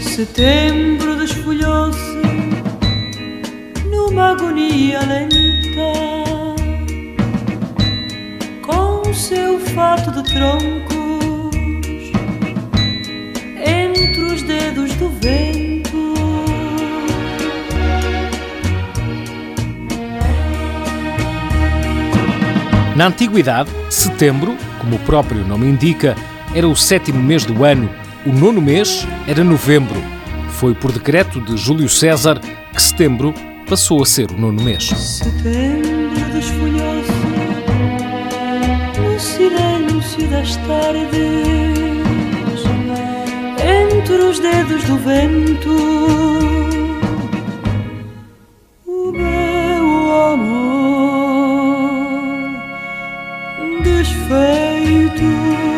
Setembro desfolhou-se numa agonia lenta, com seu fato de troncos Na antiguidade, setembro, como o próprio nome indica, era o sétimo mês do ano. O nono mês era novembro. Foi por decreto de Júlio César que setembro passou a ser o nono mês. Setembro desfolhou-se no silêncio das tardes, dedos do vento. O meu amor desfeito.